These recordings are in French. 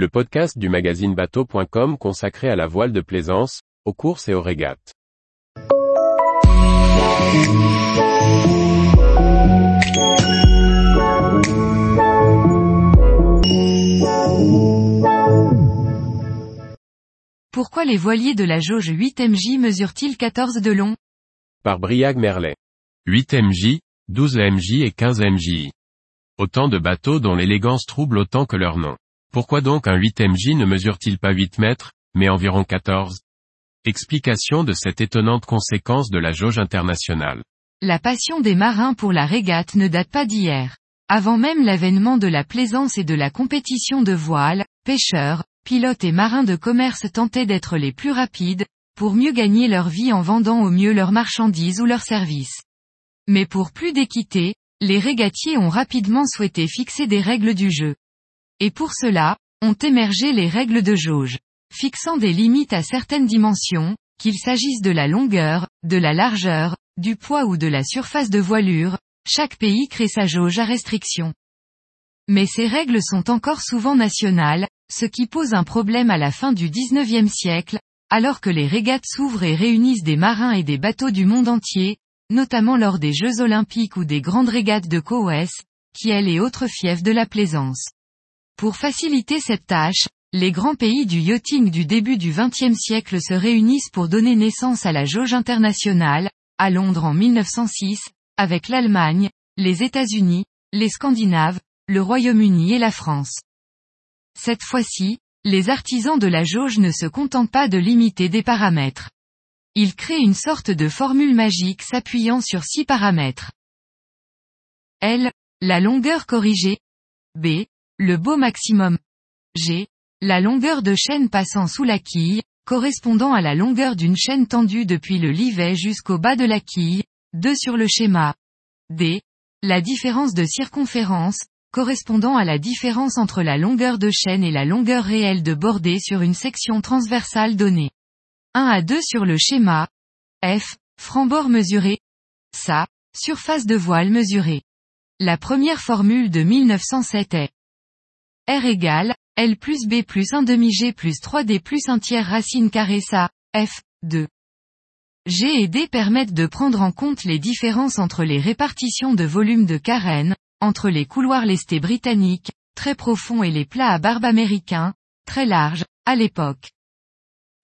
le podcast du magazine bateau.com consacré à la voile de plaisance, aux courses et aux régates. Pourquoi les voiliers de la jauge 8 mj mesurent-ils 14 de long? Par Briag Merlet. 8 mj, 12 mj et 15 mj. Autant de bateaux dont l'élégance trouble autant que leur nom. Pourquoi donc un 8 mj ne mesure-t-il pas 8 mètres, mais environ 14 Explication de cette étonnante conséquence de la jauge internationale. La passion des marins pour la régate ne date pas d'hier. Avant même l'avènement de la plaisance et de la compétition de voile, pêcheurs, pilotes et marins de commerce tentaient d'être les plus rapides, pour mieux gagner leur vie en vendant au mieux leurs marchandises ou leurs services. Mais pour plus d'équité, les régatiers ont rapidement souhaité fixer des règles du jeu. Et pour cela, ont émergé les règles de jauge, fixant des limites à certaines dimensions, qu'il s'agisse de la longueur, de la largeur, du poids ou de la surface de voilure, chaque pays crée sa jauge à restriction. Mais ces règles sont encore souvent nationales, ce qui pose un problème à la fin du 19e siècle, alors que les régates s'ouvrent et réunissent des marins et des bateaux du monde entier, notamment lors des Jeux olympiques ou des grandes régates de Cowes, qui est les autres fiefs de la plaisance. Pour faciliter cette tâche, les grands pays du yachting du début du XXe siècle se réunissent pour donner naissance à la jauge internationale, à Londres en 1906, avec l'Allemagne, les États-Unis, les Scandinaves, le Royaume-Uni et la France. Cette fois-ci, les artisans de la jauge ne se contentent pas de limiter des paramètres. Ils créent une sorte de formule magique s'appuyant sur six paramètres. L. La longueur corrigée. B. Le beau maximum. G. La longueur de chaîne passant sous la quille, correspondant à la longueur d'une chaîne tendue depuis le livet jusqu'au bas de la quille, 2 sur le schéma. D. La différence de circonférence, correspondant à la différence entre la longueur de chaîne et la longueur réelle de bordée sur une section transversale donnée. 1 à 2 sur le schéma. F. Franc-bord mesuré. SA. Surface de voile mesurée. La première formule de 1907 est R égale, L plus B plus 1 demi G plus 3D plus 1 tiers racine carrée SA, F, 2. G et D permettent de prendre en compte les différences entre les répartitions de volume de carène, entre les couloirs lestés britanniques, très profonds et les plats à barbe américains, très larges, à l'époque.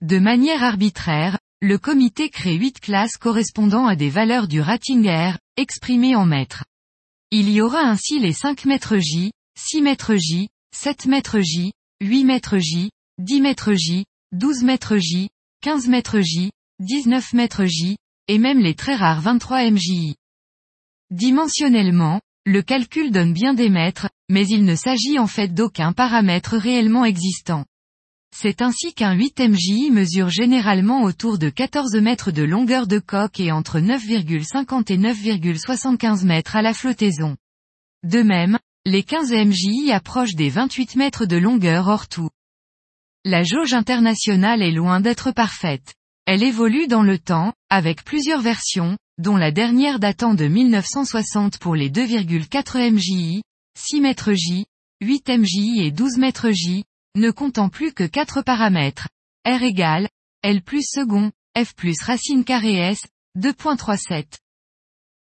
De manière arbitraire, le comité crée huit classes correspondant à des valeurs du rating R, exprimées en mètres. Il y aura ainsi les 5 mètres J, 6 mètres J, 7 mètres J, 8 mètres J, 10 mètres J, 12 mètres J, 15 mètres J, 19 mètres J, et même les très rares 23 MJI. Dimensionnellement, le calcul donne bien des mètres, mais il ne s'agit en fait d'aucun paramètre réellement existant. C'est ainsi qu'un 8 MJI mesure généralement autour de 14 mètres de longueur de coque et entre 9,50 et 9,75 mètres à la flottaison. De même, les 15 MJI approchent des 28 mètres de longueur hors tout. La jauge internationale est loin d'être parfaite. Elle évolue dans le temps, avec plusieurs versions, dont la dernière datant de 1960 pour les 2,4 MJI, 6 mètres J, 8 MJI et 12 mètres J, ne comptant plus que 4 paramètres. R égale, L plus second, F plus racine carrée S, 2.37.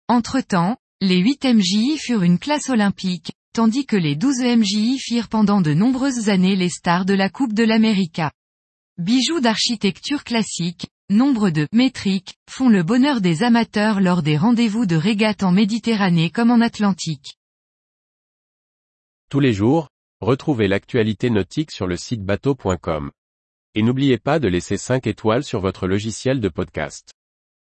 Entre-temps, les 8 MJI furent une classe olympique, tandis que les 12 MJI firent pendant de nombreuses années les stars de la Coupe de l'América. Bijoux d'architecture classique, nombre de métriques, font le bonheur des amateurs lors des rendez-vous de régate en Méditerranée comme en Atlantique. Tous les jours, retrouvez l'actualité nautique sur le site bateau.com. Et n'oubliez pas de laisser 5 étoiles sur votre logiciel de podcast.